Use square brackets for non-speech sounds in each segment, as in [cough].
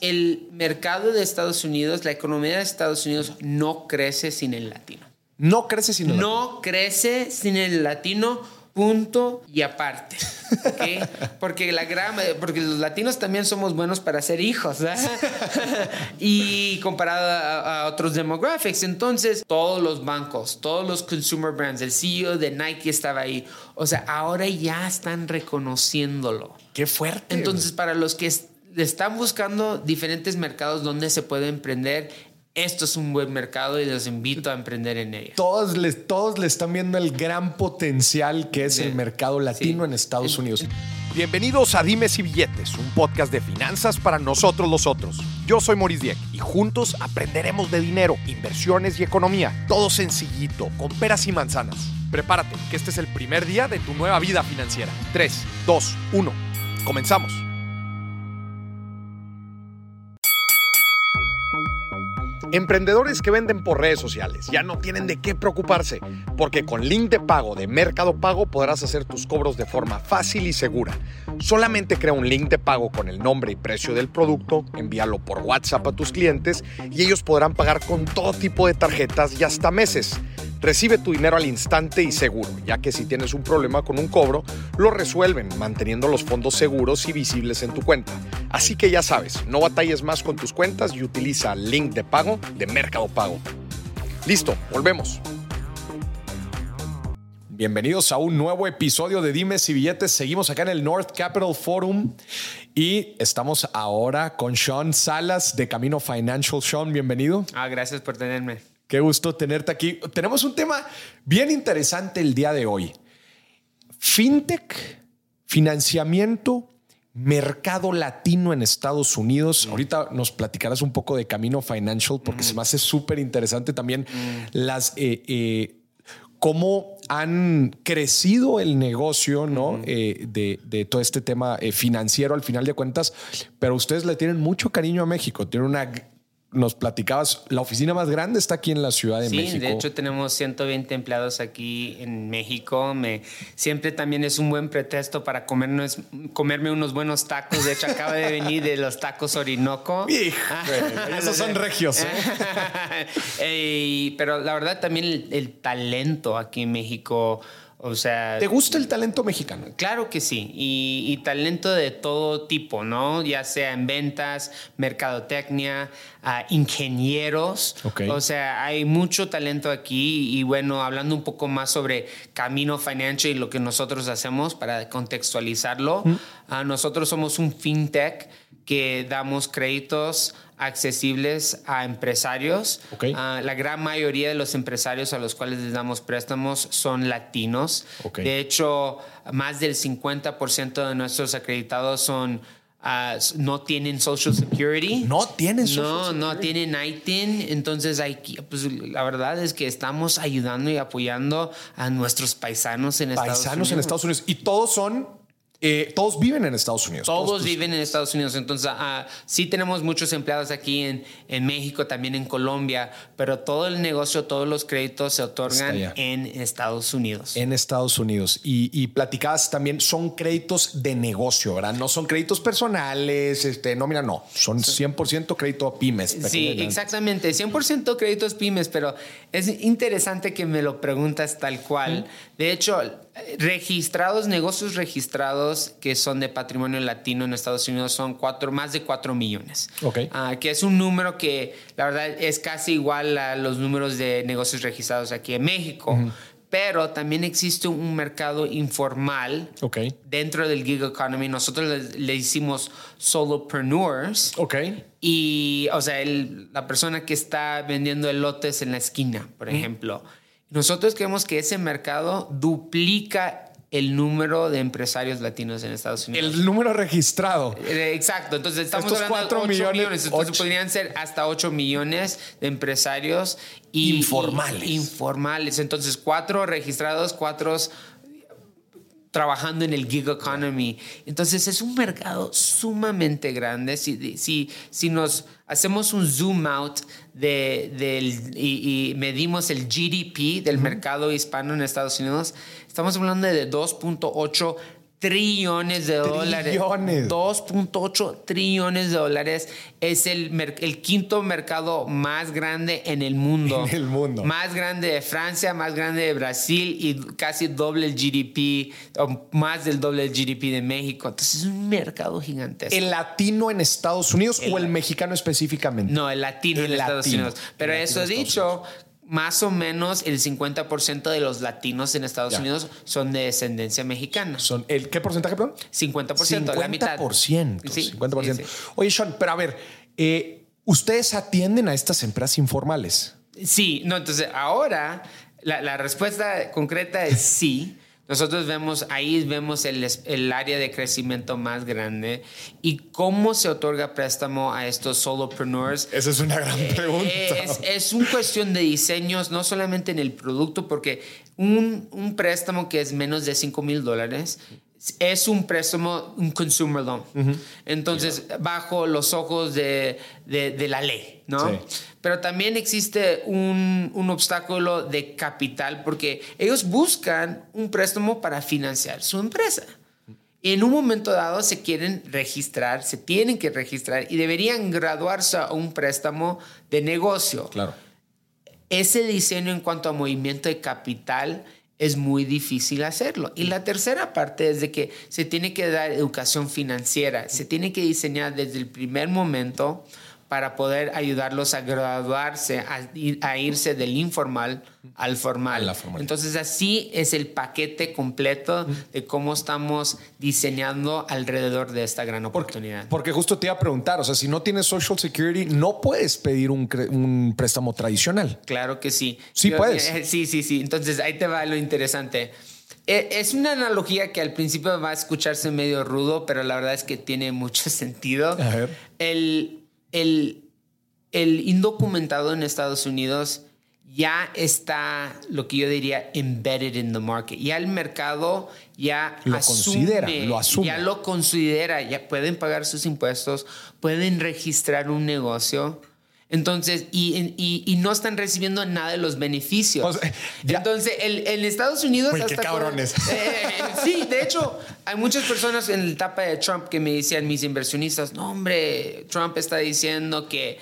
el mercado de Estados Unidos, la economía de Estados Unidos no crece sin el latino. No crece sin el latino. No crece sin el latino, punto y aparte. ¿ok? [laughs] Porque, la gran, porque los latinos también somos buenos para ser hijos. ¿verdad? [laughs] y comparado a, a otros demographics. Entonces, todos los bancos, todos los consumer brands, el CEO de Nike estaba ahí. O sea, ahora ya están reconociéndolo. Qué fuerte. Entonces, para los que están buscando diferentes mercados donde se puede emprender, esto es un buen mercado y los invito a emprender en ello. Todos le, todos le están viendo el gran potencial que es el mercado latino Sí. en Estados Unidos. Bienvenidos a Dimes y Billetes, un podcast de finanzas para nosotros los otros. Yo soy Maurice Dieck y juntos aprenderemos de dinero, inversiones y economía. Todo sencillito, con peras y manzanas. Prepárate, que este es el primer día de tu nueva vida financiera. 3, 2, 1. Comenzamos. Emprendedores que venden por redes sociales ya no tienen de qué preocuparse, porque con link de pago de Mercado Pago podrás hacer tus cobros de forma fácil y segura. Solamente crea un link de pago con el nombre y precio del producto, envíalo por WhatsApp a tus clientes y ellos podrán pagar con todo tipo de tarjetas y hasta meses. Recibe tu dinero al instante y seguro, ya que si tienes un problema con un cobro, lo resuelven manteniendo los fondos seguros y visibles en tu cuenta. Así que ya sabes, no batalles más con tus cuentas y utiliza link de pago de Mercado Pago. Listo, volvemos. Bienvenidos a un nuevo episodio de Dimes y Billetes. Seguimos acá en el North Capital Forum y estamos ahora con Sean Salas de Camino Financial. Sean, bienvenido. Ah, gracias por tenerme. Qué gusto tenerte aquí. Tenemos un tema bien interesante el día de hoy. Fintech, financiamiento, mercado latino en Estados Unidos. Ahorita nos platicarás un poco de Camino Financial porque se me hace súper interesante también las... eh, eh, cómo han crecido el negocio ¿no? Eh, de, de todo este tema eh, financiero al final de cuentas, pero ustedes le tienen mucho cariño a México. Tienen una, nos platicabas, la oficina más grande está aquí en la Ciudad de Sí, México. de hecho tenemos 120 empleados aquí en México. Me, siempre también es un buen pretexto para comernos, comerme unos buenos tacos. De hecho, acaba de venir de los tacos Orinoco. [laughs] Híjole, esos son [laughs] regios. ¿eh? Pero la verdad también el, el talento aquí en México, o sea... ¿Te gusta el talento mexicano? Claro que sí, y, y talento de todo tipo, ¿no? Ya sea en ventas, mercadotecnia, ah, ingenieros. Ok. O sea, hay mucho talento aquí y bueno, hablando un poco más sobre Camino Financial y lo que nosotros hacemos para contextualizarlo, ah, nosotros somos un fintech que damos créditos accesibles a empresarios. Ok. Ah, la gran mayoría de los empresarios a los cuales les damos préstamos son latinos. Ok. De hecho, más del 50% de nuestros acreditados son ah, no tienen Social Security. No tienen Social No, no tienen ITIN. Entonces, hay, pues, la verdad es que estamos ayudando y apoyando a nuestros paisanos en Estados Paisanos Unidos. en Estados Unidos. Y todos son, eh, todos viven en Estados Unidos. Todos viven en Estados Unidos, entonces ah, sí tenemos muchos empleados aquí en, en México, también en Colombia, pero todo el negocio, todos los créditos se otorgan en Estados Unidos. En Estados Unidos. Y, y platicabas también, son créditos de negocio, ¿verdad? No son créditos personales, este, no, mira, no. Son 100% crédito a pymes. Sí, exactamente. 100% créditos pymes, pero es interesante que me lo preguntas tal cual. De hecho, registrados, negocios registrados que son de patrimonio latino en Estados Unidos son cuatro, más de 4 millones. Ok. Ah, que es un número que la verdad es casi igual a los números de negocios registrados aquí en México. Pero también existe un mercado informal Ok. dentro del gig economy. Nosotros le, le hicimos solopreneurs. Ok. Y, o sea, el- la persona que está vendiendo elotes en la esquina, por ejemplo. Nosotros creemos que ese mercado duplica el número de empresarios latinos en Estados Unidos. El número registrado. Eh, Exacto, entonces estamos Estos hablando de 8 millones, millones, entonces podrían ser hasta 8 millones de empresarios y- Informales. y- informales. Entonces, cuatro registrados, cuatro trabajando en el gig economy. Entonces es un mercado sumamente grande. Si, si, si nos hacemos un zoom out de, del, y, y medimos el GDP del mercado hispano en Estados Unidos, estamos hablando de 2.8 trillones de dólares. Trillones. 2.8 trillones de dólares. Es el, el quinto mercado más grande en el mundo. [laughs] En el mundo. Más grande de Francia, más grande de Brasil y casi doble el GDP, o más del doble el GDP de México. Entonces es un mercado gigantesco. ¿El latino en Estados Unidos El- o el mexicano específicamente? No, el latino El en Estados. Unidos. Pero eso dicho, más o menos el 50% de los latinos en Estados Ya. Unidos son de descendencia mexicana. Son el, ¿Qué porcentaje, perdón? 50%, la mitad. 50%. Sí, 50%. sí, sí. Oye, Sean, pero a ver, eh, ¿ustedes atienden a estas empresas informales? Sí, no, entonces ahora la, la respuesta concreta es sí. Nosotros vemos, ahí vemos el, el área de crecimiento más grande y cómo se otorga préstamo a estos solopreneurs. Esa es una gran pregunta. Eh, Es, es una cuestión de diseños, no solamente en el producto, porque un, un préstamo que es menos de 5 mil dólares es un préstamo, un consumer loan. Entonces, bajo los ojos de, de- de la ley, ¿no? Sí. Pero también existe un, un obstáculo de capital porque ellos buscan un préstamo para financiar su empresa. En un momento dado se quieren registrar, se tienen que registrar y deberían graduarse a un préstamo de negocio. Claro. Ese diseño en cuanto a movimiento de capital es muy difícil hacerlo. Y la tercera parte es de que se tiene que dar educación financiera, se tiene que diseñar desde el primer momento para poder ayudarlos a graduarse, a, ir- a irse del informal al formal. Entonces así es el paquete completo de cómo estamos diseñando alrededor de esta gran oportunidad. Porque justo te iba a preguntar, o sea, si no tienes Social Security, no puedes pedir un, un préstamo tradicional. Claro que sí. Sí puedes. eh, sí, sí, sí. Entonces ahí te va lo interesante. Eh, Es una analogía que al principio va a escucharse medio rudo, pero la verdad es que tiene mucho [laughs] sentido. A ver. El, el, el indocumentado en Estados Unidos ya está, lo que yo diría, embedded in the market. Ya el mercado ya Lo asume, considera, lo asume. ya lo considera, ya pueden pagar sus impuestos, pueden registrar un negocio. Entonces, y, y- y no están recibiendo nada de los beneficios. O sea, ya- Entonces, el- en Estados Unidos... Qué hasta cabrones. con- [laughs] Eh, sí, de hecho, hay muchas personas en la etapa de Trump que me decían, mis inversionistas, no, hombre, Trump está diciendo que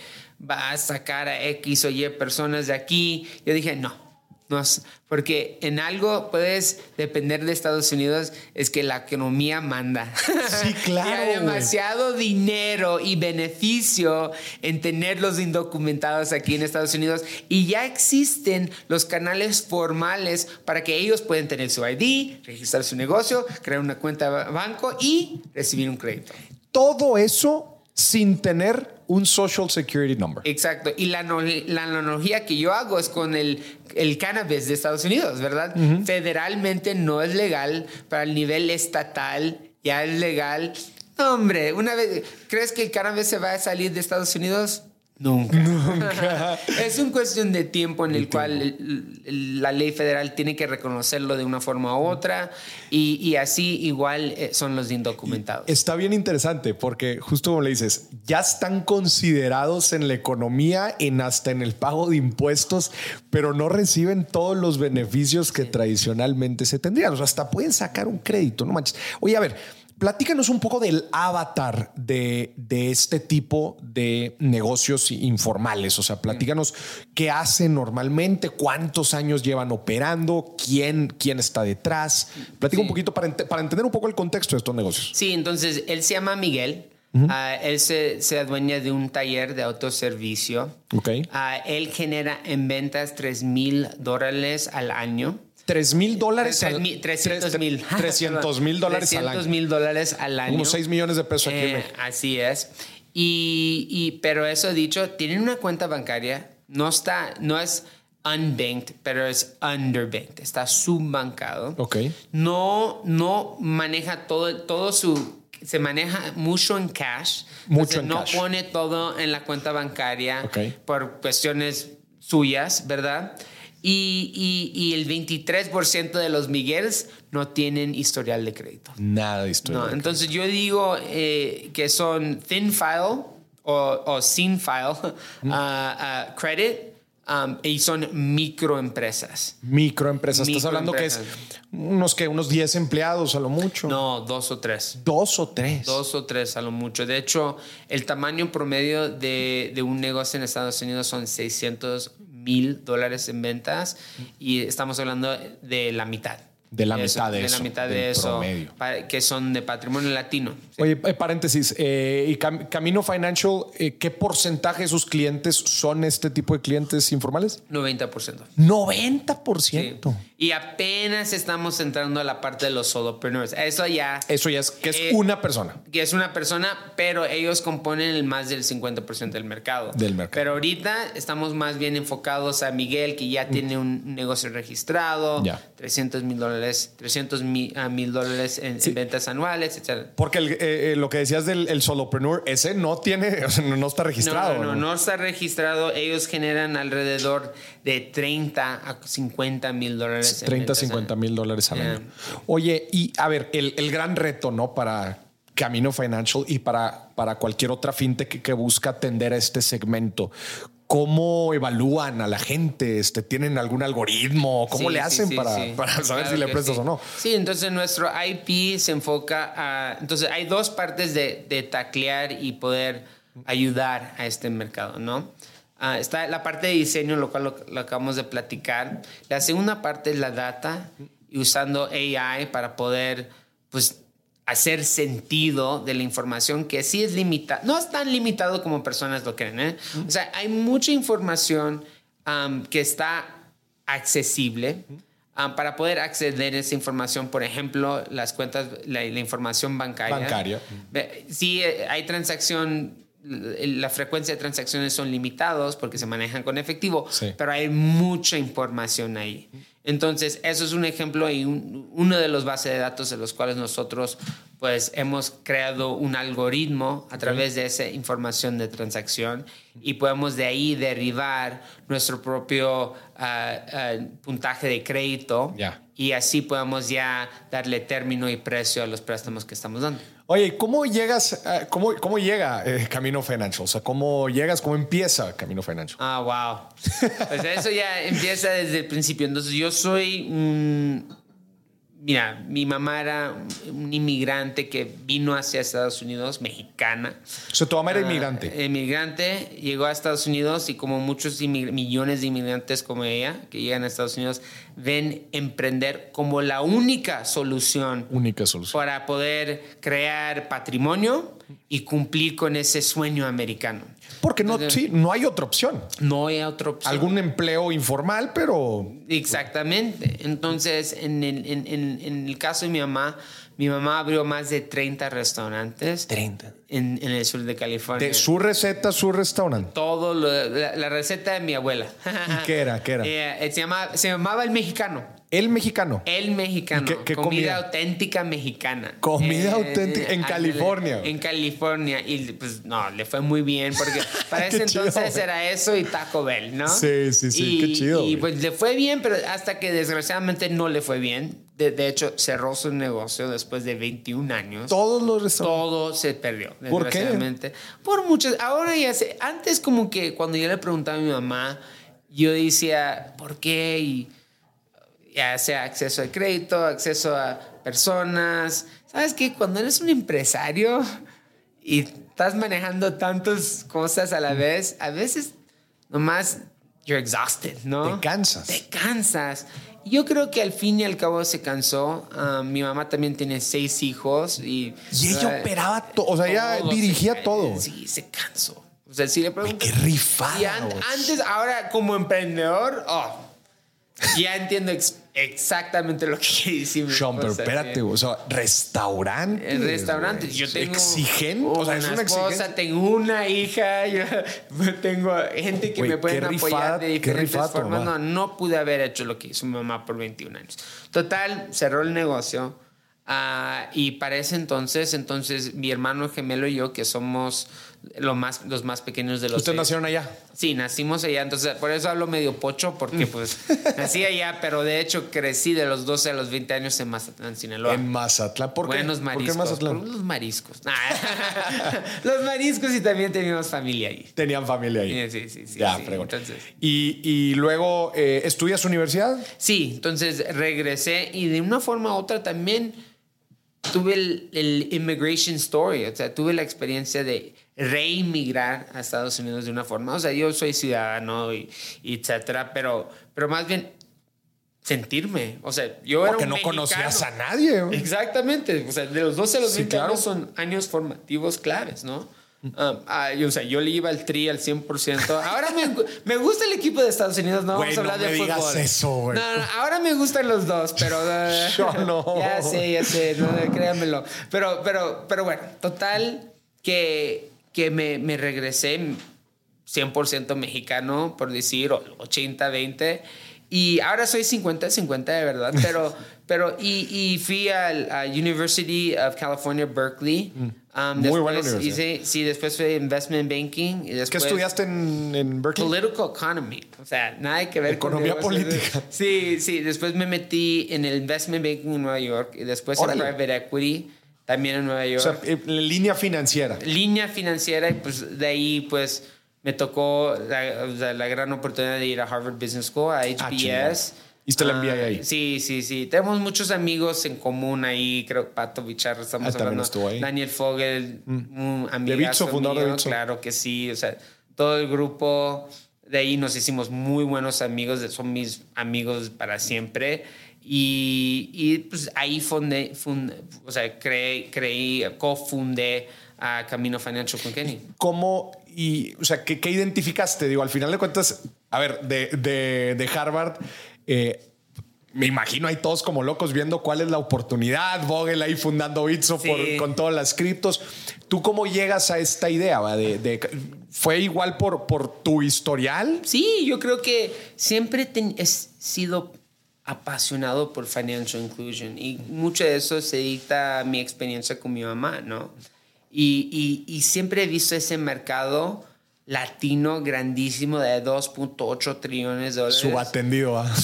va a sacar a X o Y personas de aquí. Yo dije, no. No, es- porque en algo puedes depender de Estados Unidos, es que la economía manda. Sí, [laughs] claro, Y hay demasiado dinero y beneficio en tener los indocumentados aquí en Estados Unidos. Y ya existen los canales formales para que ellos puedan tener su ID, registrar su negocio, crear una cuenta de banco y recibir un crédito. Todo eso sin tener un Social Security number. Exacto. Y la, la analogía que yo hago es con el, el cannabis de Estados Unidos, ¿verdad? Federalmente no es legal, para el nivel estatal ya es legal. No, hombre, una vez, ¿crees que el cannabis se va a salir de Estados Unidos? Nunca. Nunca. [laughs] es una cuestión de tiempo en el cual el- el- la ley federal tiene que reconocerlo de una forma u otra y, y así igual eh, son los indocumentados. Está bien interesante porque justo como le dices, ya están considerados en la economía, en hasta en el pago de impuestos, pero no reciben todos los beneficios que tradicionalmente se tendrían. O sea, hasta pueden sacar un crédito, no manches. Oye, a ver, platícanos un poco del avatar de, de este tipo de negocios informales. O sea, platícanos qué hacen normalmente, cuántos años llevan operando, quién, quién está detrás. Platica un poquito para, para entender un poco el contexto de estos negocios. Sí, entonces él se llama Miguel. Ah, él se, se adueña de un taller de autoservicio. Ok. Ah, él genera en ventas 3 mil dólares al año. 3 mil dólares. Al- mil- 300 tres- mil. 300 mil dólares al 300 año. mil dólares al año. Unos 6 millones de pesos aquí en Eh, México. así es. Y, y- pero eso dicho, tienen una cuenta bancaria, no está, no es unbanked, pero es underbanked, está subbancado. Ok. No, no maneja todo, todo su, se maneja mucho en cash. Mucho en no cash. pone todo en la cuenta bancaria Ok. por cuestiones suyas, ¿verdad? Y, y- y el 23% de los Miguels no tienen historial de crédito. Nada de historia. No, entonces yo digo eh, que son thin file o, o sin file [laughs] credit um, y son microempresas. Microempresas. Estás hablando que es unos que unos 10 empleados a lo mucho. No, dos o tres. Dos o tres. Dos o tres a lo mucho. De hecho, el tamaño promedio de, de un negocio en Estados Unidos son 600 mil dólares en ventas y estamos hablando de la mitad. De la Eso, mitad de, de eso. la mitad de eso, promedio. que son de patrimonio latino. Sí. Oye, eh, paréntesis, eh, y Cam- Camino Financial, eh, ¿qué porcentaje de sus clientes son este tipo de clientes informales? 90%. 90%. Y apenas estamos entrando a la parte de los solopreneurs. Eso ya Eso ya es que es Eh, una persona. que es una persona, pero ellos componen el más del 50% del mercado. Del mercado. Pero ahorita estamos más bien enfocados a Miguel, que ya tiene un negocio registrado, Ya. 300 mil dólares, 300 mil dólares en, en Sí. ventas anuales, etc. Porque el, eh, eh, lo que decías del el solopreneur, ese no tiene, [laughs] o sea, no, no está registrado. No, no, no, no está registrado. Ellos generan alrededor de 30 a 50 mil dólares. En 30, ventas 50 mil dólares al año. Oye, y a ver, el, el gran reto, ¿no? Para Camino Financial y para, para cualquier otra fintech que, que busca atender a este segmento. ¿Cómo evalúan a la gente? Este, ¿Tienen algún algoritmo? ¿Cómo Sí, le hacen sí, para, sí. para saber Claro si le prestas o no? Sí, entonces nuestro IP se enfoca a... Entonces hay dos partes de, de taclear y poder ayudar a este mercado, ¿no? Ah, está la parte de diseño, lo cual lo, lo acabamos de platicar. La segunda parte es la data y usando AI para poder, pues, hacer sentido de la información que sí es limitada. No es tan limitado como personas lo creen, ¿eh? O sea, hay mucha información am, que está accesible. am, para poder acceder a esa información, por ejemplo, las cuentas, la, la información bancaria. Bancaria. Sí, eh, hay transacción, la frecuencia de transacciones son limitados porque se manejan con efectivo, Sí. pero hay mucha información ahí. Entonces, eso es un ejemplo y un- uno de los bases de datos de los cuales nosotros pues hemos creado un algoritmo a través de esa información de transacción y podemos de ahí derivar nuestro propio ah, ah, puntaje de crédito Ya. Y así podemos ya darle término y precio a los préstamos que estamos dando. Oye, ¿cómo llegas, a- cómo, cómo llega eh, Camino Financial? O sea, ¿cómo llegas, cómo empieza Camino Financial? Ah, wow. Pues eso ya empieza desde el principio. Entonces yo soy. Mira, mi mamá era un inmigrante que vino hacia Estados Unidos, mexicana. O sea, tu mamá era Ah, inmigrante. Inmigrante, llegó a Estados Unidos y como muchos millones de inmigrantes como ella que llegan a Estados Unidos, ven emprender como la única solución Única solución. para poder crear patrimonio y cumplir con ese sueño americano. Porque no, sí, no hay otra opción. No hay otra opción. Algún empleo informal, pero Exactamente. Entonces, en el, en- en- en el caso de mi mamá, mi mamá abrió más de 30 restaurantes 30. en, en el sur de California. de su receta, su restaurante. Todo lo- la, la receta de mi abuela. ¿Y qué era? ¿Qué era? [laughs] Eh, se, llamaba, se llamaba el mexicano. El mexicano. El mexicano. ¿Qué- qué comida, comida? auténtica mexicana. Eh, Comida auténtica en California. En California. Y pues no, le fue muy bien porque [laughs] para ese chido, entonces era eso y Taco Bell, ¿no? Sí, sí, sí, Y- qué chido, Y pues le fue bien, pero hasta que desgraciadamente no le fue bien. De, de hecho, cerró su negocio después de 21 años. Todos los restaurantes. Todo se perdió. ¿Por qué? Por muchas. Ahora ya sé. Antes, como que cuando yo le preguntaba a mi mamá, yo decía, ¿por qué? Y ya sea acceso a crédito, acceso a personas. ¿Sabes qué? Cuando eres un empresario y estás manejando tantas cosas a la vez, a veces nomás you're exhausted, ¿no? Te cansas. Te cansas. Yo creo que al fin y al cabo se cansó. Ah, mi mamá también tiene seis hijos y... Y ella operaba todo. O sea, ella todo, dirigía se- todo. Sí, se cansó. O sea, si le pregunto... qué rifada, Y an- antes, ahora como emprendedor, oh, ya entiendo exactamente lo que [laughs] quiere decir Sean, pero espérate, o sea, restaurantes. En restaurantes. güey. Yo tengo Exigente. O sea, es una esposa, tengo una hija, [laughs] yo tengo gente que Güey, me pueden apoyar rifada- de diferentes rifada formas. No, no pude haber hecho lo que hizo mi mamá por 21 años. Total, cerró el negocio. ah, y para ese entonces, entonces mi hermano gemelo y yo, que somos lo más, los más pequeños de los ¿Ustedes nacieron allá? Sí, nacimos allá, entonces por eso hablo medio pocho, Mm. porque pues nací allá, pero de hecho crecí de los 12 a los 20 años en Mazatlán, Sinaloa. En Mazatlán. ¿Por qué? Buenos ¿Por qué mariscos. en Mazatlán? Por los mariscos. Nah. [laughs] los mariscos y también teníamos familia ahí. Tenían familia ahí. Sí, sí, sí. ya, sí. Entonces, Y, y luego, eh, ¿estudias universidad? sí, entonces regresé y de una forma u otra también tuve el, el immigration story, o sea, tuve la experiencia de reinmigrar a Estados Unidos de una forma, o sea, yo soy ciudadano y, y etcétera, pero, pero más bien sentirme, o sea, yo era Porque no mexicano. conocías a nadie. Exactamente, o sea, de los 12 a los Sí, 20 claro. años son años formativos claves, ¿no? Um, ah, yo, o sea, yo le iba al tri al 100%. Ahora me, me gusta el equipo de Estados Unidos, no Güey, vamos a hablar no me de digas fútbol. eso, güey. No, no, ahora me gustan los dos, pero uh, [laughs] Yo no. [laughs] ya sé, ya sé, no, créanmelo. Pero, pero, pero bueno, total que, que me, me regresé 100% mexicano, por decir, o 80-20. Y ahora soy 50-50 de verdad, [laughs] pero, pero y, y fui a University of California, Berkeley. Um, Mm. Muy buena universidad. hice- sí, después fue Investment Banking. Y ¿Qué después estudiaste en, en Berkeley? Political Economy. O sea, nada que ver con Economía política. Sí, sí. Después me metí en el Investment Banking en Nueva York y después Órale. en Private Equity también en Nueva O York. sea, eh, línea financiera. Línea financiera y pues de ahí pues me tocó la, o la gran oportunidad de ir a Harvard Business School, a Ah, chingón. HBS. Hiciste la Ah, ahí. Sí, sí, sí. Tenemos muchos amigos en común ahí. Creo que Pato Bicharra, estamos Ah, hablando. estuvo ahí. Mm. Daniel Fogel, un amigo. Bitso, fundador de Bitso. Claro que sí. O sea, todo el grupo de ahí nos hicimos muy buenos amigos. Son mis amigos para siempre. Y, y pues ahí fundé, fund- o sea, creé, creí, cofundé a Camino Financial con Kenny. ¿Cómo y, o sea, qué, qué identificaste? Digo, al final de cuentas, a ver, de, de, de Harvard, eh, me imagino ahí todos como locos viendo cuál es la oportunidad, Vogel ahí fundando Bitso Sí. por- con todas las criptos. ¿Tú cómo llegas a esta idea? va? De, de- ¿Fue igual por, por tu historial? Sí, yo creo que siempre he sido apasionado por financial inclusion y mucho de eso se dicta a mi experiencia con mi mamá, ¿no? Y, y- y siempre he visto ese mercado latino grandísimo de 2.8 trillones de dólares Subatendido. ¿va? [laughs]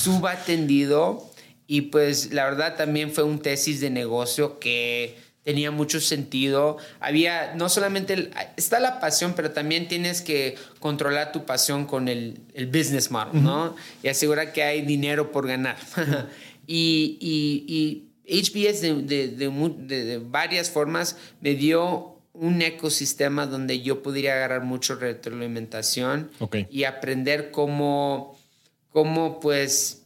subatendido y pues la verdad también fue un tesis de negocio que tenía mucho sentido. Había no solamente el- está la pasión, pero también tienes que controlar tu pasión con el, el business model, ¿no? Y asegurar que hay dinero por ganar. [laughs] y, y, y HBS de, de- de de- varias formas me dio un ecosistema donde yo podría agarrar mucho retroalimentación Ok. y aprender cómo, cómo pues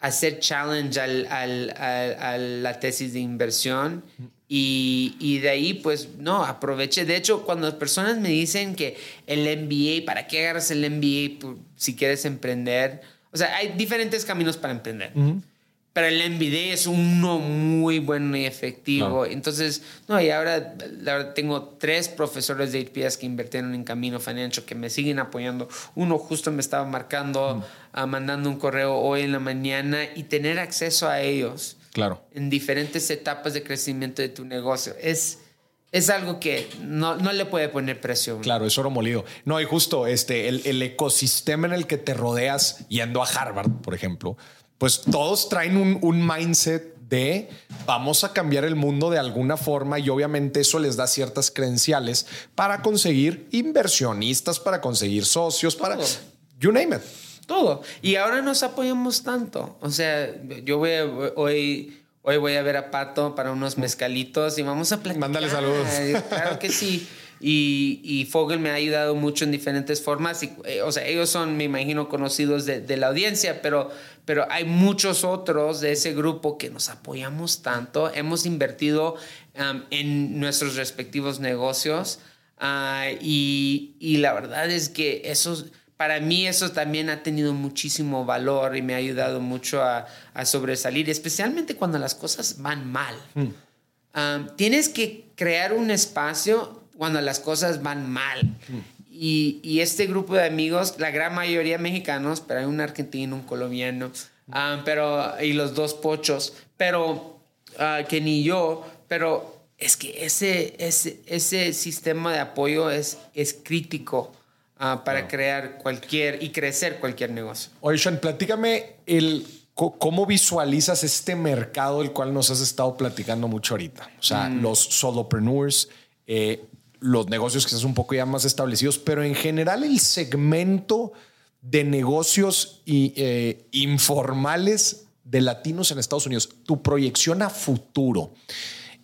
hacer challenge al, al- al- a la tesis de inversión y, y de ahí pues no, aproveché. De hecho, cuando las personas me dicen que el MBA, ¿para qué agarras el MBA si quieres emprender? O sea, hay diferentes caminos para emprender. Pero el MBA es uno muy bueno y efectivo. Entonces, no, y ahora la verdad, tengo tres profesores de HPS que invirtieron en Camino Financial que me siguen apoyando. Uno justo me estaba marcando, ah, mandando un correo hoy en la mañana y tener acceso a ellos Claro. en diferentes etapas de crecimiento de tu negocio es, es algo que no, no le puede poner presión. Claro, es oro molido. No, y justo este, el, el ecosistema en el que te rodeas yendo a Harvard, por ejemplo, pues todos traen un, un mindset de vamos a cambiar el mundo de alguna forma y obviamente eso les da ciertas credenciales para conseguir inversionistas, para conseguir socios, para you name it. Todo. Y ahora nos apoyamos tanto. O sea, yo voy a- hoy, hoy voy a ver a Pato para unos mezcalitos y vamos a platicar. Mándale saludos. [laughs] Claro que sí. Y, y Fogel me ha ayudado mucho en diferentes formas. Y, eh, o sea, ellos son, me imagino, conocidos de, de la audiencia, pero, pero hay muchos otros de ese grupo que nos apoyamos tanto. Hemos invertido um, en nuestros respectivos negocios. Ah, y, y la verdad es que eso, para mí eso también ha tenido muchísimo valor y me ha ayudado mucho a, a sobresalir, especialmente cuando las cosas van mal. Um, tienes que crear un espacio cuando las cosas van mal. Y, y este grupo de amigos, la gran mayoría mexicanos, pero hay un argentino, un colombiano, um, pero, y los dos pochos, pero ah, que ni yo, pero es que ese, ese, ese sistema de apoyo es, es crítico ah, para crear cualquier y crecer cualquier negocio. Oye, Sean, platícame el, cómo visualizas este mercado del cual nos has estado platicando mucho ahorita. O sea, los solopreneurs, eh, los negocios que son un poco ya más establecidos, pero en general el segmento de negocios y, eh, informales de latinos en Estados Unidos, tu proyección a futuro.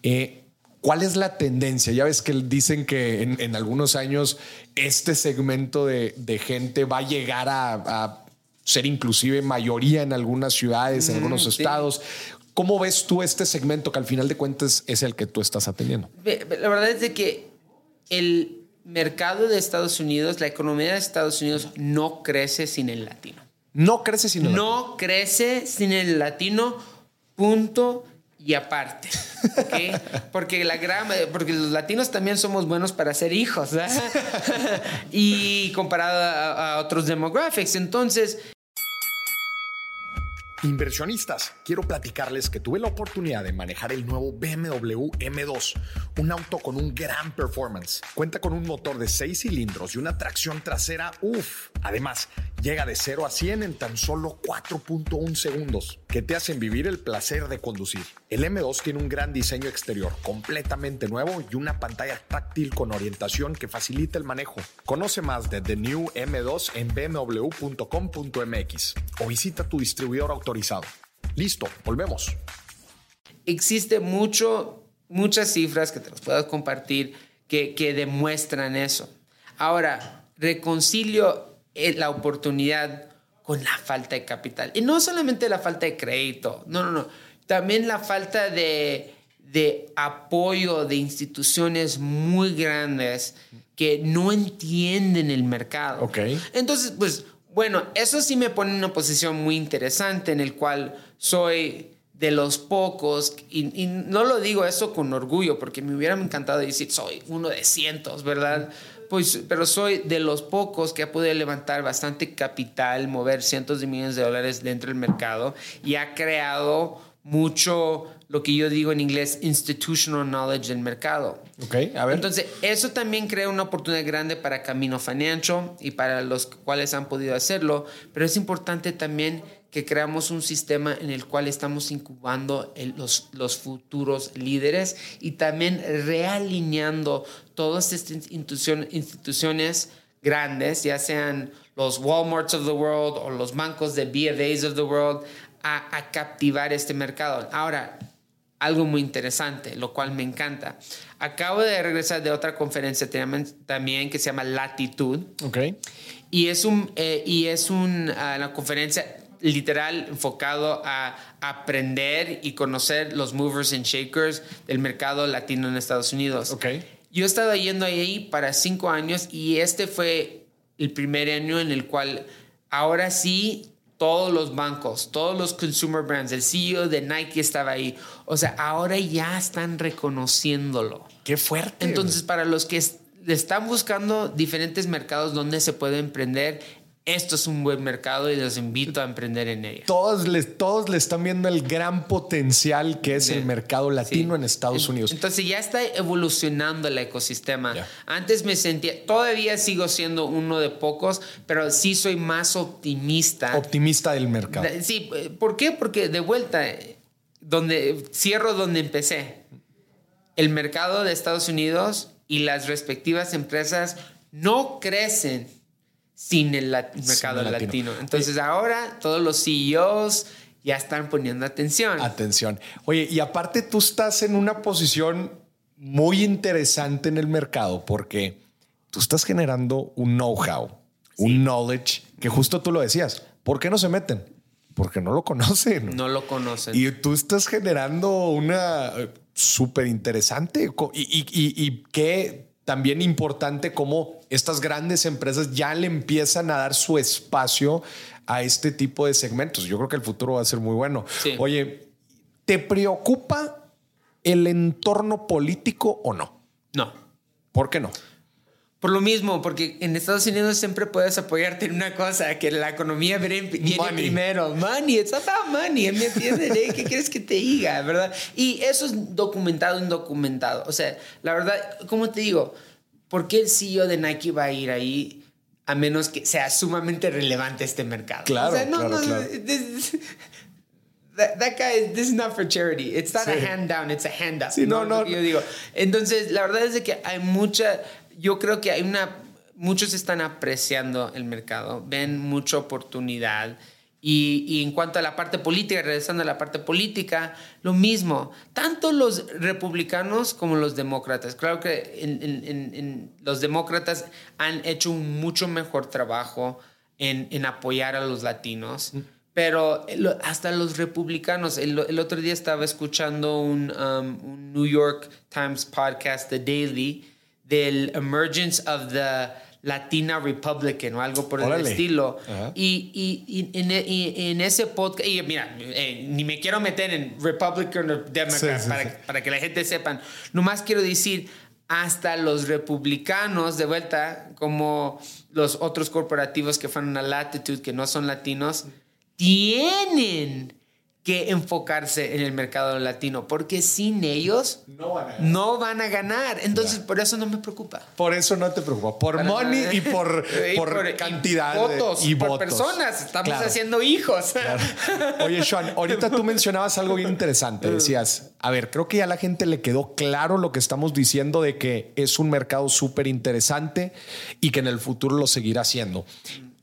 Eh, ¿Cuál es la tendencia? Ya ves que dicen que en, algunos años este segmento de, gente va a llegar a, ser inclusive mayoría en algunas ciudades, en algunos estados. ¿Cómo ves tú este segmento que al final de cuentas es el que tú estás atendiendo? La verdad es de que el mercado de Estados Unidos, la economía de Estados Unidos no crece sin el latino. No crece sin el latino. No crece sin el latino, punto y aparte. [laughs] Porque, la gran, porque los latinos también somos buenos para ser hijos. [laughs] y comparado a, a otros demographics. Entonces, Inversionistas, quiero platicarles que tuve la oportunidad de manejar el nuevo BMW M2, un auto con un gran performance. Cuenta con un motor de 6 cilindros y una tracción trasera, uff. Además, llega de 0 a 100 en tan solo 4.1 segundos, que te hacen vivir el placer de conducir. El M2 tiene un gran diseño exterior, completamente nuevo y una pantalla táctil con orientación que facilita el manejo. Conoce más de The New M2 en bmw.com.mx o visita tu distribuidor autorizado. Listo, volvemos. Existe mucho, muchas cifras que te las puedo compartir que, que demuestran eso. Ahora, reconcilio la oportunidad con la falta de capital. Y no solamente la falta de crédito, no, no, no. También la falta de, de apoyo de instituciones muy grandes que no entienden el mercado. Ok. Entonces, pues, bueno, eso sí me pone en una posición muy interesante en el cual soy de los pocos, y, y, no lo digo eso con orgullo, porque me hubiera encantado decir, soy uno de cientos, ¿verdad? Pues, pero soy de los pocos que ha podido levantar bastante capital, mover cientos de millones de dólares dentro del mercado y ha creado mucho lo que yo digo en inglés institutional knowledge del mercado. Ok, a ver. Entonces, eso también crea una oportunidad grande para Camino Financial y para los cuales han podido hacerlo, pero es importante también que creamos un sistema en el cual estamos incubando los, los futuros líderes y también realineando todas estas instituciones, instituciones grandes, ya sean los Walmarts of the world o los bancos de BFAs of the world, a, a captivar este mercado. Ahora, algo muy interesante, lo cual me encanta. Acabo de regresar de otra conferencia también que se llama Latitud. Ok. Y es, un, eh, y es una ah, conferencia literal enfocado a aprender y conocer los movers and shakers del mercado latino en Estados Unidos. Okay. Yo he estado yendo ahí para cinco años y este fue el primer año en el cual ahora sí todos los bancos, todos los consumer brands, el CEO de Nike estaba ahí. O sea, ahora ya están reconociéndolo. Qué fuerte. Entonces, para los que están buscando diferentes mercados donde se puede emprender, esto es un buen mercado y los invito a emprender en ella. Todos le, todos le están viendo el gran potencial que es el mercado latino en Estados Unidos. Entonces ya está evolucionando el ecosistema. Antes me sentía, todavía sigo siendo uno de pocos, pero sí soy más optimista. Optimista del mercado. Sí, ¿por qué? Porque de vuelta, donde cierro donde empecé. El mercado de Estados Unidos y las respectivas empresas no crecen sin el mercado latino. Entonces ahora todos los CEOs ya están poniendo atención. Atención. Oye, y aparte tú estás en una posición muy interesante en el mercado porque tú estás generando un know-how, un knowledge que justo tú lo decías. ¿Por qué no se meten? Porque no lo conocen. No lo conocen. Y tú estás generando una eh, súper interesante y, y, y, y que también importante cómo estas grandes empresas ya le empiezan a dar su espacio a este tipo de segmentos. Yo creo que el futuro va a ser muy bueno. Oye, ¿te preocupa el entorno político o no? No. ¿Por qué no? Por lo mismo, porque en Estados Unidos siempre puedes apoyarte en una cosa, que la economía viene, viene Money. primero. Money, it's about money, ¿me entiendes? eh? ¿Qué quieres que te diga, verdad? Y eso es documentado, indocumentado. O sea, la verdad, como te digo, ¿por qué el CEO de Nike va a ir ahí a menos que sea sumamente relevante este mercado? Claro, o sea, no, claro, no, claro. this- That, that guy, this is not for charity. It's not a Sí. hand down, it's a hand up. Sí, no, no. que Yo digo. Entonces, la verdad es de que hay mucha, yo creo que hay una, muchos están apreciando el mercado, ven mucha oportunidad. Y, y en cuanto a la parte política, regresando a la parte política, lo mismo. Tanto los republicanos como los demócratas. Claro que en- en- en- los demócratas han hecho un mucho mejor trabajo en, en apoyar a los latinos. Pero lo- hasta los republicanos, el, el otro día estaba escuchando un, um, un New York Times podcast, The Daily, del emergence of the Latina Republican o algo por el Órale. estilo. Ajá. Y, y- y en, y en ese podcast, y mira, eh, ni me quiero meter en Republican o Democrat Sí, sí, para, sí. para que la gente sepan. Nomás quiero decir, hasta los republicanos, de vuelta, como los otros corporativos que fueron a Latitude, que no son latinos, tienen que enfocarse en el mercado latino, porque sin ellos No van a no van a ganar. Entonces, por eso no me preocupa. Por eso no te preocupa. Por Para money nada. y por, [laughs] Y por y cantidad de- votos, y por votos. personas. Estamos Claro. haciendo hijos. Oye, Sean, ahorita tú mencionabas algo bien interesante. Decías, a ver, creo que ya a la gente le quedó claro lo que estamos diciendo de que es un mercado súper interesante y que en el futuro lo seguirá haciendo.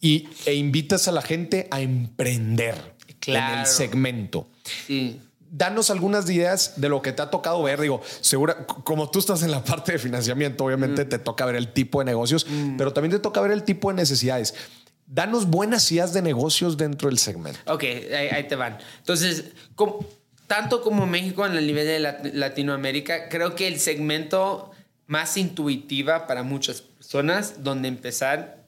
Y, e invitas a la gente a emprender en Claro. el segmento. Sí. Danos algunas ideas de lo que te ha tocado ver. Digo, segura, como tú estás en la [laughs] parte de financiamiento, obviamente te toca ver el tipo de negocios, pero también te toca ver el tipo de necesidades. Danos buenas ideas de negocios dentro del segmento. Ok, ahí, ahí te van. Entonces, como- tanto como México en el nivel de Lat- Latinoamérica, creo que el segmento más intuitiva para muchas personas donde empezar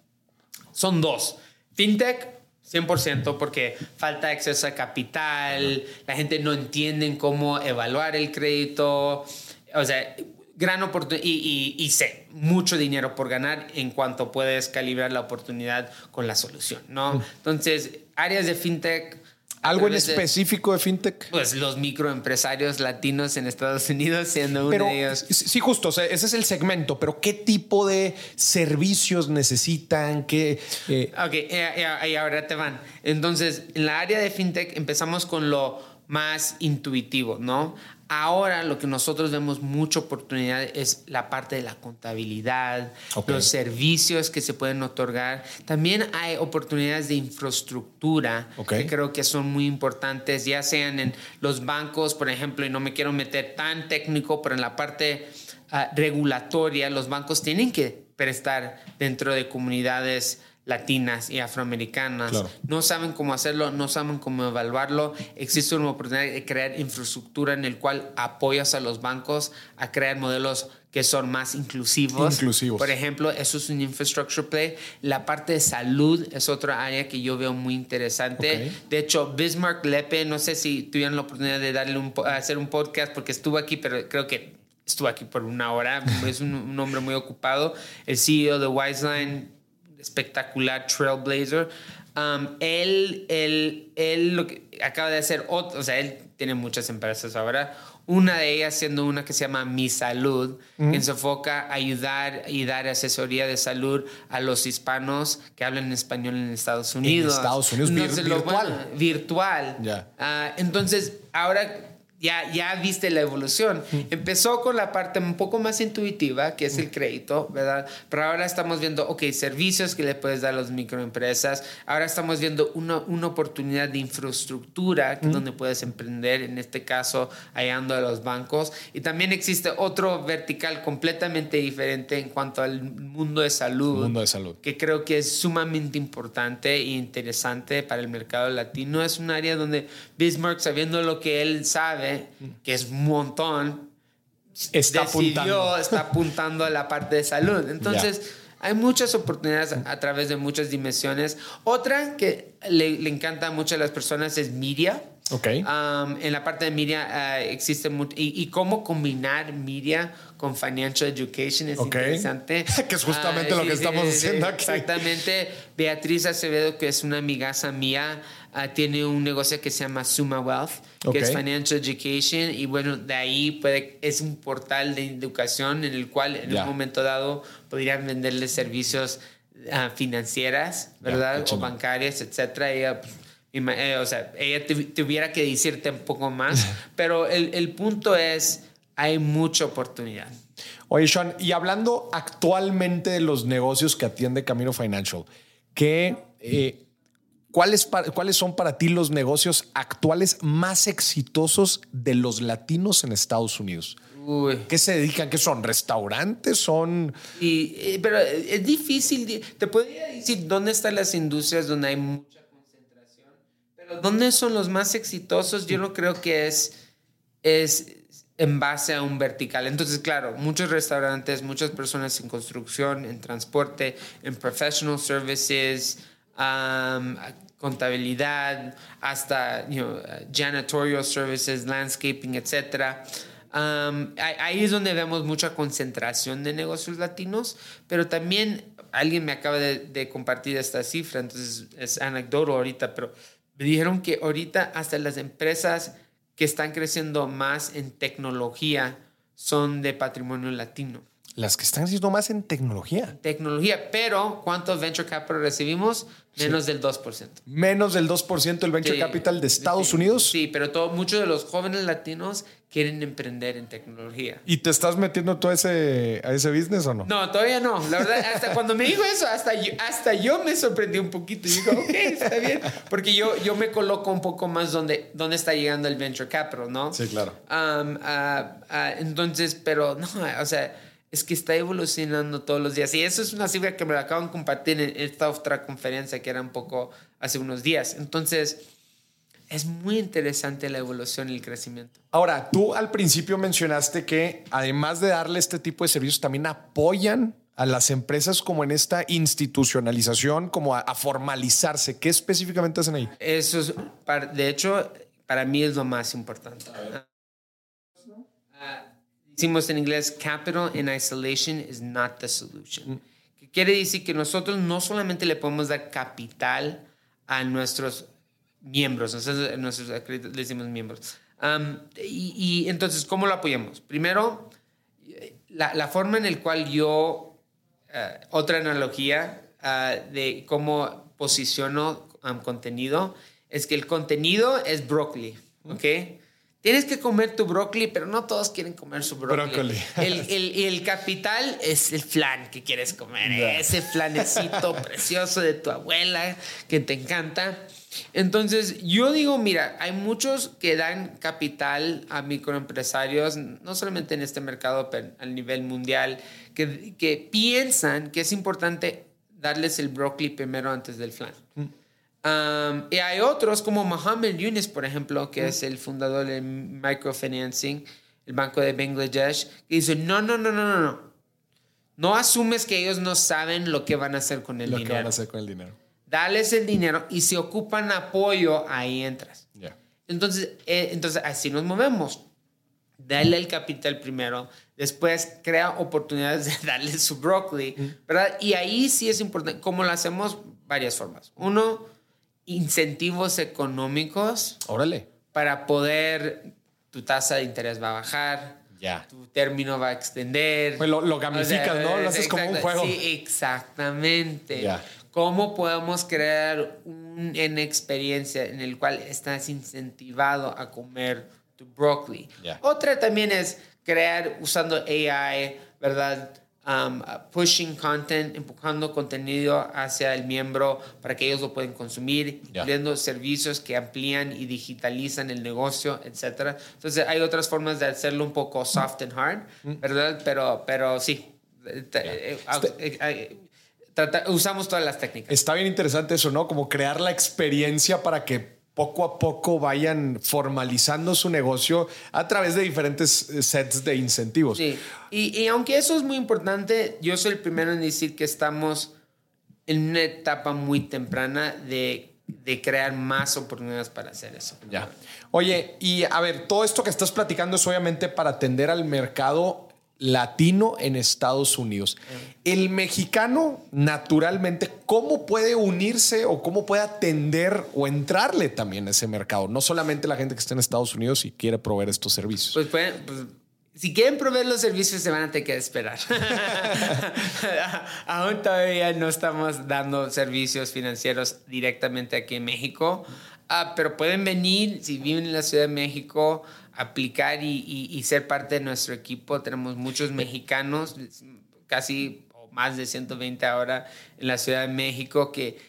son dos. FinTech, 100%, porque falta acceso a capital, la gente no entiende cómo evaluar el crédito, o sea, gran oportunidad y, y, y sé, mucho dinero por ganar en cuanto puedes calibrar la oportunidad con la solución, ¿no? Entonces, áreas de FinTech... ¿Algo en específico de fintech? Pues los microempresarios latinos en Estados Unidos siendo uno de ellos. sí, justo, o sea, ese es el segmento, pero ¿qué tipo de servicios necesitan? ¿Qué, eh, Ok, y, y- y ahora te van. Entonces, en la área de fintech empezamos con lo más intuitivo, ¿no? Ahora lo que nosotros vemos mucha oportunidad es la parte de la contabilidad, los servicios que se pueden otorgar. También hay oportunidades de infraestructura que creo que son muy importantes, ya sean en los bancos, por ejemplo, y no me quiero meter tan técnico, pero en la parte ah, regulatoria, los bancos tienen que prestar dentro de comunidades latinas y afroamericanas. Claro. No saben cómo hacerlo, no saben cómo evaluarlo. Existe una oportunidad de crear infraestructura en el cual apoyas a los bancos a crear modelos que son más inclusivos. Inclusivos. Por ejemplo, eso es un infrastructure play. La parte de salud es otra área que yo veo muy interesante. Ok. De hecho, Bismarck Lepe, no sé si tuvieron la oportunidad de darle un, hacer un podcast porque estuvo aquí, pero creo que estuvo aquí por una hora. [laughs] es un, un hombre muy ocupado. El CEO de Wiseline, espectacular trailblazer. Um, él, él, él lo que acaba de hacer, otro, o sea, él tiene muchas empresas ahora. Una de ellas siendo una que se llama Mi Salud, que se enfoca a ayudar y dar asesoría de salud a los hispanos que hablan español en Estados Unidos. Estados Unidos, vir- Entonces, lo virtual. bueno- virtual. Ah, entonces, ahora ya, ya viste la evolución. Empezó con la parte un poco más intuitiva, que es el crédito, ¿verdad? Pero ahora estamos viendo, ok, servicios que le puedes dar a las microempresas. Ahora estamos viendo una, una oportunidad de infraestructura que- donde puedes emprender, en este caso, hallando a los bancos. Y también existe otro vertical completamente diferente en cuanto al mundo de salud Mundo de salud. que creo que es sumamente importante e interesante para el mercado latino. Es un área donde Bismarck, sabiendo lo que él sabe, que es un montón, Está decidió, apuntando. está apuntando a la parte de salud. Entonces, hay muchas oportunidades a, a través de muchas dimensiones. Otra que le, le encanta mucho a las personas es media. Um, en la parte de media ah, existe mucho. Y, y cómo combinar media con financial education es interesante. [laughs] Que es justamente lo que estamos haciendo aquí. Exactamente. Beatriz Acevedo, que es una amigaza mía, ah, tiene un negocio que se llama Suma Wealth, que es financial education. Y bueno, de ahí puede, es un portal de educación en el cual en Ya. un momento dado podrían venderle servicios ah, financieras, ¿verdad? o bancarias, etcétera. Ella, pues, eh, o sea, ella tuvi- tuviera que decirte un poco más, [laughs] pero el, el punto es, hay mucha oportunidad. Oye, Sean, y hablando actualmente de los negocios que atiende Camino Financial, ¿qué, eh, ¿cuáles, pa- ¿cuáles son para ti los negocios actuales más exitosos de los latinos en Estados Unidos? Uy. ¿Qué se dedican? ¿Qué son? ¿Restaurantes? ¿Son...? Y, eh, pero es difícil. Te podría decir dónde están las industrias donde hay mucha concentración, pero dónde son los más exitosos. Yo no creo que es, es en base a un vertical. Entonces, claro, muchos restaurantes, muchas personas en construcción, en transporte, en professional services, um, contabilidad, hasta you know, janitorial services, landscaping, etcétera. Um, ahí- ahí es donde vemos mucha concentración de negocios latinos, pero también alguien me acaba de, de compartir esta cifra, entonces es anecdoto ahorita, pero me dijeron que ahorita hasta las empresas que están creciendo más en tecnología son de patrimonio latino. Las que están haciendo más en tecnología. Tecnología, pero ¿cuánto venture capital recibimos? Menos del 2%. Menos del 2% del venture Sí, capital de Estados sí, Unidos. Sí, pero todo, muchos de los jóvenes latinos quieren emprender en tecnología. ¿Y te estás metiendo tú a ese, a ese business o no? No, todavía no. La verdad, hasta cuando me dijo eso, hasta yo, hasta yo me sorprendí un poquito. Y digo, ok, está bien. Porque yo, yo me coloco un poco más donde, donde está llegando el venture capital, ¿no? Sí, claro. Um, ah, ah, entonces, pero no, o sea, es que está evolucionando todos los días. Y eso es una cifra que me la acaban de compartir en esta otra conferencia que era un poco hace unos días. Entonces, es muy interesante la evolución y el crecimiento. Ahora, tú al principio mencionaste que además de darle este tipo de servicios, también apoyan a las empresas como en esta institucionalización, como a, a formalizarse. ¿Qué específicamente hacen ahí? Eso es, de hecho, para mí es lo más importante. Decimos en inglés, capital in isolation is not the solution. Que quiere decir que nosotros no solamente le podemos dar capital a nuestros miembros, nosotros, nosotros le decimos miembros. Um, y, y entonces, ¿cómo lo apoyamos? Primero, la, la forma en la cual yo, eh, otra analogía ah, de cómo posiciono um, contenido, es que el contenido es brócoli, ¿ok? Tienes que comer tu brócoli, pero no todos quieren comer su brócoli. Brócoli. [laughs] El, el- el capital es el flan que quieres comer, ese flanecito [laughs] precioso de tu abuela que te encanta. Entonces, yo digo, mira, hay muchos que dan capital a microempresarios, no solamente en este mercado, pero a nivel mundial, que, que piensan que es importante darles el brócoli primero antes del flan. Um, y hay otros como Mohamed Yunus, por ejemplo, que es el fundador de Microfinancing, el Banco de Bangladesh, que dice, no, no, no, no, no, no. No asumes que ellos no saben lo que van a hacer con el Lo que dinero. van a hacer con el dinero. Dales el dinero y si ocupan apoyo, ahí entras. Ya. Entonces, eh, entonces así nos movemos. Dale el capital primero, después crea oportunidades de [laughs] darle su brócoli, ¿verdad? Y ahí sí es importante. ¿Cómo lo hacemos? Varias formas. Uno, incentivos económicos Órale. para poder, tu tasa de interés va a bajar, Ya. tu término va a extender. Pues lo- lo gamificas, ¿no? Lo es haces como un juego. Sí, exactamente. Ya. ¿Cómo podemos crear un- una experiencia en el cual estás incentivado a comer tu brócoli? Ya. Otra también es crear usando AI, ¿verdad? Um, pushing content, empujando contenido hacia el miembro para que ellos lo puedan consumir, Ya. incluyendo servicios que amplían y digitalizan el negocio, etcétera. Entonces hay otras formas de hacerlo un poco soft and hard, ¿verdad? Pero, pero sí, eh, te- eh, usamos todas las técnicas. Está bien interesante eso, ¿no? Como crear la experiencia para que poco a poco vayan formalizando su negocio a través de diferentes eh, sets de incentivos. Sí, y, y aunque eso es muy importante, yo soy el primero en decir que estamos en una etapa muy temprana de, de crear más oportunidades para hacer eso. Ya. Oye, y a ver, todo esto que estás platicando es obviamente para atender al mercado latino en Estados Unidos. El mexicano, naturalmente, ¿cómo puede unirse o cómo puede atender o entrarle también a ese mercado? No solamente la gente que está en Estados Unidos y quiere proveer estos servicios. Pues, pueden, pues si quieren proveer los servicios, se van a tener que esperar. [laughs] Aún todavía no estamos dando servicios financieros directamente aquí en México, ah, pero pueden venir, si viven en la Ciudad de México, aplicar y, ser parte de nuestro equipo. Tenemos muchos mexicanos, casi más de 120 ahora en la Ciudad de México, que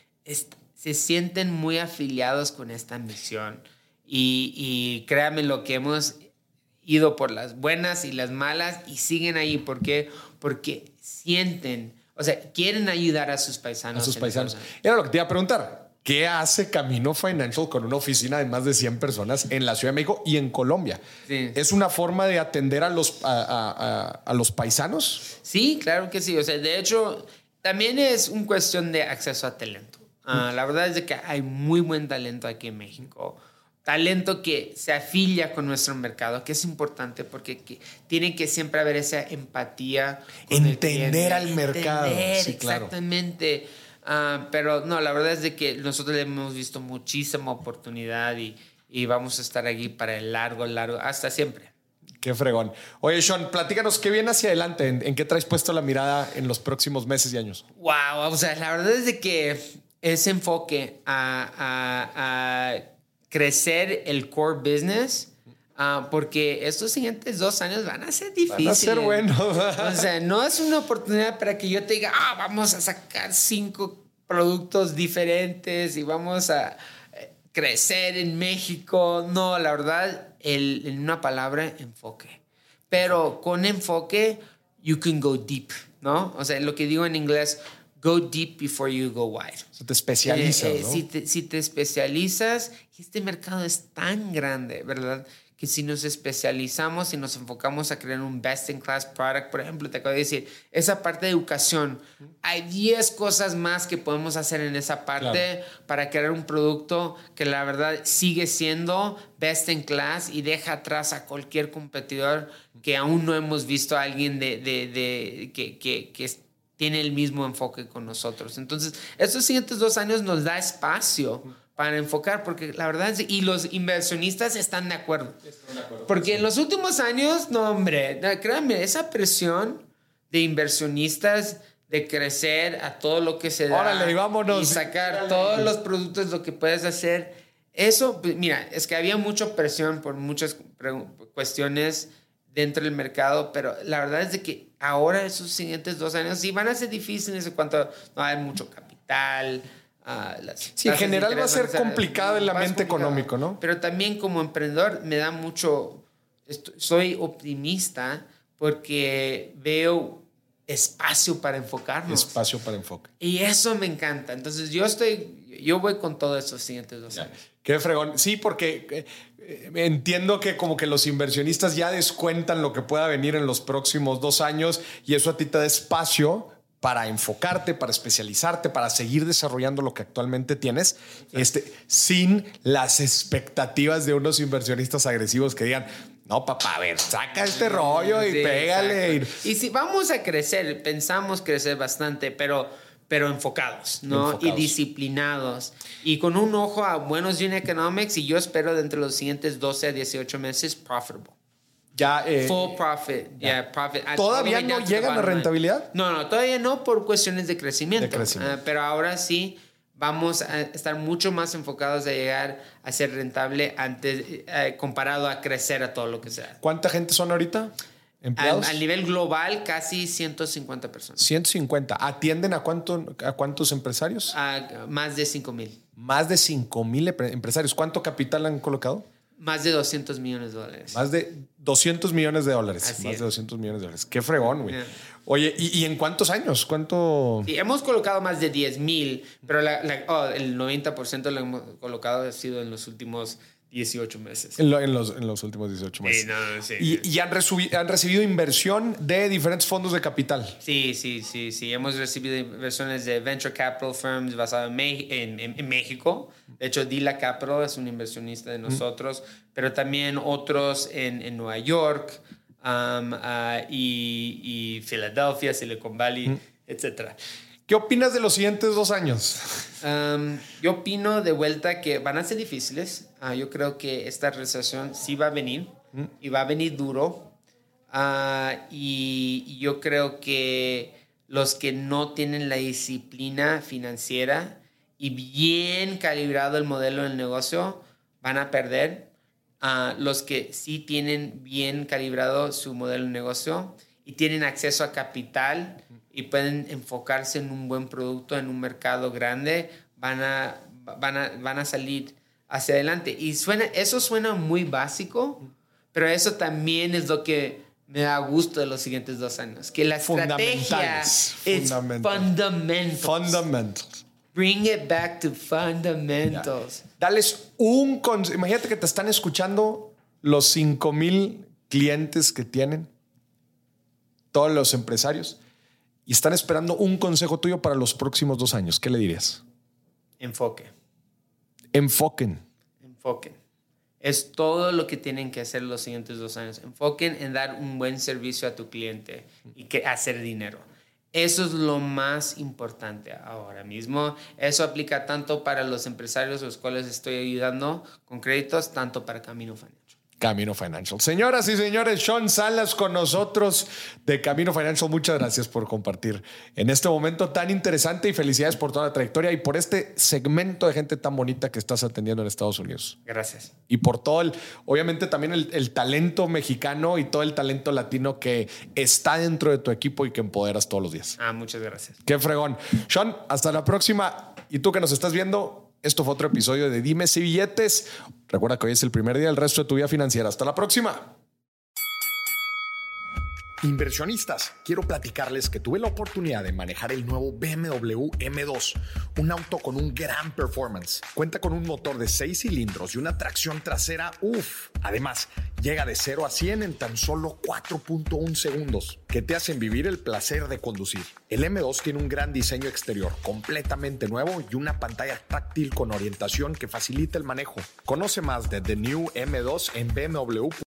se sienten muy afiliados con esta misión. Y, y créanme lo que hemos ido por las buenas y las malas y siguen ahí. ¿Por qué? Porque sienten, o sea, quieren ayudar a sus paisanos. A sus paisanos. Era lo que te iba a preguntar. ¿Qué hace Camino Financial con una oficina de más de 100 personas en la Ciudad de México y en Colombia? ¿Es una forma de atender a los, a, los paisanos? Sí, claro que sí. O sea, de hecho, también es una cuestión de acceso a talento. Ah, la verdad es de que hay muy buen talento aquí en México talento que se afilia con nuestro mercado, que es importante porque tiene que siempre haber esa empatía. Entender al mercado. sí, exactamente. Ah, pero no, la verdad es de que nosotros le hemos visto muchísima oportunidad y, y vamos a estar aquí para el largo, largo, hasta siempre. Qué fregón. Oye, Sean, platícanos qué viene hacia adelante. ¿En, qué traes puesto la mirada en los próximos meses y años? Wow, o sea, la verdad es de que ese enfoque a, a crecer el core business. Ah, porque estos siguientes dos años van a ser difíciles. Van a ser buenos. o sea, no es una oportunidad para que yo te diga, ah, vamos a sacar cinco productos diferentes y vamos a eh, crecer en México. No, la verdad, el, en una palabra, enfoque. Pero con enfoque, you can go deep, ¿no? O sea, lo que digo en inglés, go deep before you go wide. O te especializas, eh, eh, si, te, si te especializas, este mercado es tan grande, ¿verdad? Que si nos especializamos y nos enfocamos a crear un best in class product, por ejemplo, te acabo de decir, esa parte de educación, hay 10 cosas más que podemos hacer en esa parte para crear un producto que la verdad sigue siendo best in class y deja atrás a cualquier competidor que aún no hemos visto a alguien de, de, de que, que, que tiene el mismo enfoque con nosotros. Entonces, estos siguientes dos años nos da espacio para enfocar, porque la verdad es, y los inversionistas están de acuerdo. Porque en los últimos años, no, hombre, créanme, esa presión de inversionistas de crecer a todo lo que se da Órale, vámonos. y sacar todos los productos, lo que puedes hacer. Eso, pues, mira, es que había mucha presión por muchas cuestiones dentro del mercado, pero la verdad es de que ahora esos siguientes dos años sí van a ser difíciles en cuanto no hay mucho capital. Sí, en general va a ser complicado el ambiente económico, ¿no? Pero también como emprendedor me da mucho, soy optimista porque veo espacio para enfocarnos. Espacio para enfoque. Y eso me encanta. Entonces yo estoy, yo voy con todos estos siguientes dos años. Qué fregón. Sí, porque eh, eh, entiendo que como que los inversionistas ya descuentan lo que pueda venir en los próximos dos años y eso a ti te da espacio para enfocarte, para especializarte, para seguir desarrollando lo que actualmente tienes, este, sin las expectativas de unos inversionistas agresivos que digan, no, papá, a ver, saca este rollo y pégale. Y si vamos a crecer, pensamos crecer bastante, pero pero enfocados, ¿no? Y disciplinados. Y con un ojo a buenos unit economics y yo espero dentro de los siguientes 12 a 18 meses profitable. Ya, eh, Full profit, yeah, profit. ¿Todavía no llegan a rentabilidad? No, no, todavía no por cuestiones de crecimiento. Ah, pero ahora sí vamos a estar mucho más enfocados a llegar a ser rentable antes, eh, comparado a crecer a todo lo que sea. ¿Cuánta gente son ahorita? A, nivel global, casi 150 personas. 150. ¿Atienden a, cuánto, a cuántos empresarios? A más de 5 mil. Más de 5 mil empresarios. ¿Cuánto capital han colocado? Más de 200 millones de dólares. Más de 200 millones de dólares. más de 200 millones de dólares. Qué fregón, güey. Oye, ¿y, en cuántos años? ¿Cuánto? Sí, hemos colocado más de 10 mil, pero oh, el 90% lo hemos colocado ha sido en los últimos 18 meses. En, lo- en los, en los últimos 18 meses. Sí, no, no, sí. y y han, han recibido inversión de diferentes fondos de capital. Sí, sí, sí, sí. Hemos recibido inversiones de venture capital firms basadas en, en- en- México. De hecho, Dila Capital es un inversionista de nosotros, pero también otros en, en Nueva York um, ah, y, y Filadelfia, Silicon Valley, etcétera. ¿Qué opinas de los siguientes dos años? Um, yo opino de vuelta que van a ser difíciles. Ah, yo creo que esta recesión sí va a venir y va a venir duro. Ah, y, y yo creo que los que no tienen la disciplina financiera y bien calibrado el modelo del negocio van a perder. Ah, los que sí tienen bien calibrado su modelo de negocio y tienen acceso a capital y pueden enfocarse en un buen producto en un mercado grande, van a, van a, van a salir hacia adelante. Y suena, eso suena muy básico, pero eso también es lo que me da gusto de los siguientes dos años, que la estrategia es fundamentals. Fundamentals. Bring it back to fundamentals. Dales un consejo. Imagínate que te están escuchando los 5 mil clientes que tienen, todos los empresarios, y están esperando un consejo tuyo para los próximos dos años. ¿Qué le dirías? Enfoque. Enfoquen. Enfoquen. Es todo lo que tienen que hacer los siguientes dos años. Enfoquen en dar un buen servicio a tu cliente y que hacer dinero. Eso es lo más importante ahora mismo. Eso aplica tanto para los empresarios a los cuales estoy ayudando con créditos, tanto para Camino Financial. Camino Financial. Señoras y señores, Sean Salas con nosotros de Camino Financial. Muchas gracias por compartir en este momento tan interesante y felicidades por toda la trayectoria y por este segmento de gente tan bonita que estás atendiendo en Estados Unidos. Gracias. y por todo el, obviamente también el, el talento mexicano y todo el talento latino que está dentro de tu equipo y que empoderas todos los días. Ah, muchas gracias. Qué fregón. Sean, hasta la próxima. Y tú que nos estás viendo, esto fue otro episodio de Dime si billetes. Recuerda que hoy es el primer día del resto de tu vida financiera. Hasta la próxima. Inversionistas, quiero platicarles que tuve la oportunidad de manejar el nuevo BMW M2, un auto con un gran performance. Cuenta con un motor de 6 cilindros y una tracción trasera, uff. Además, llega de 0 a 100 en tan solo 4.1 segundos, que te hacen vivir el placer de conducir. El M2 tiene un gran diseño exterior, completamente nuevo y una pantalla táctil con orientación que facilita el manejo. Conoce más de The New M2 en BMW.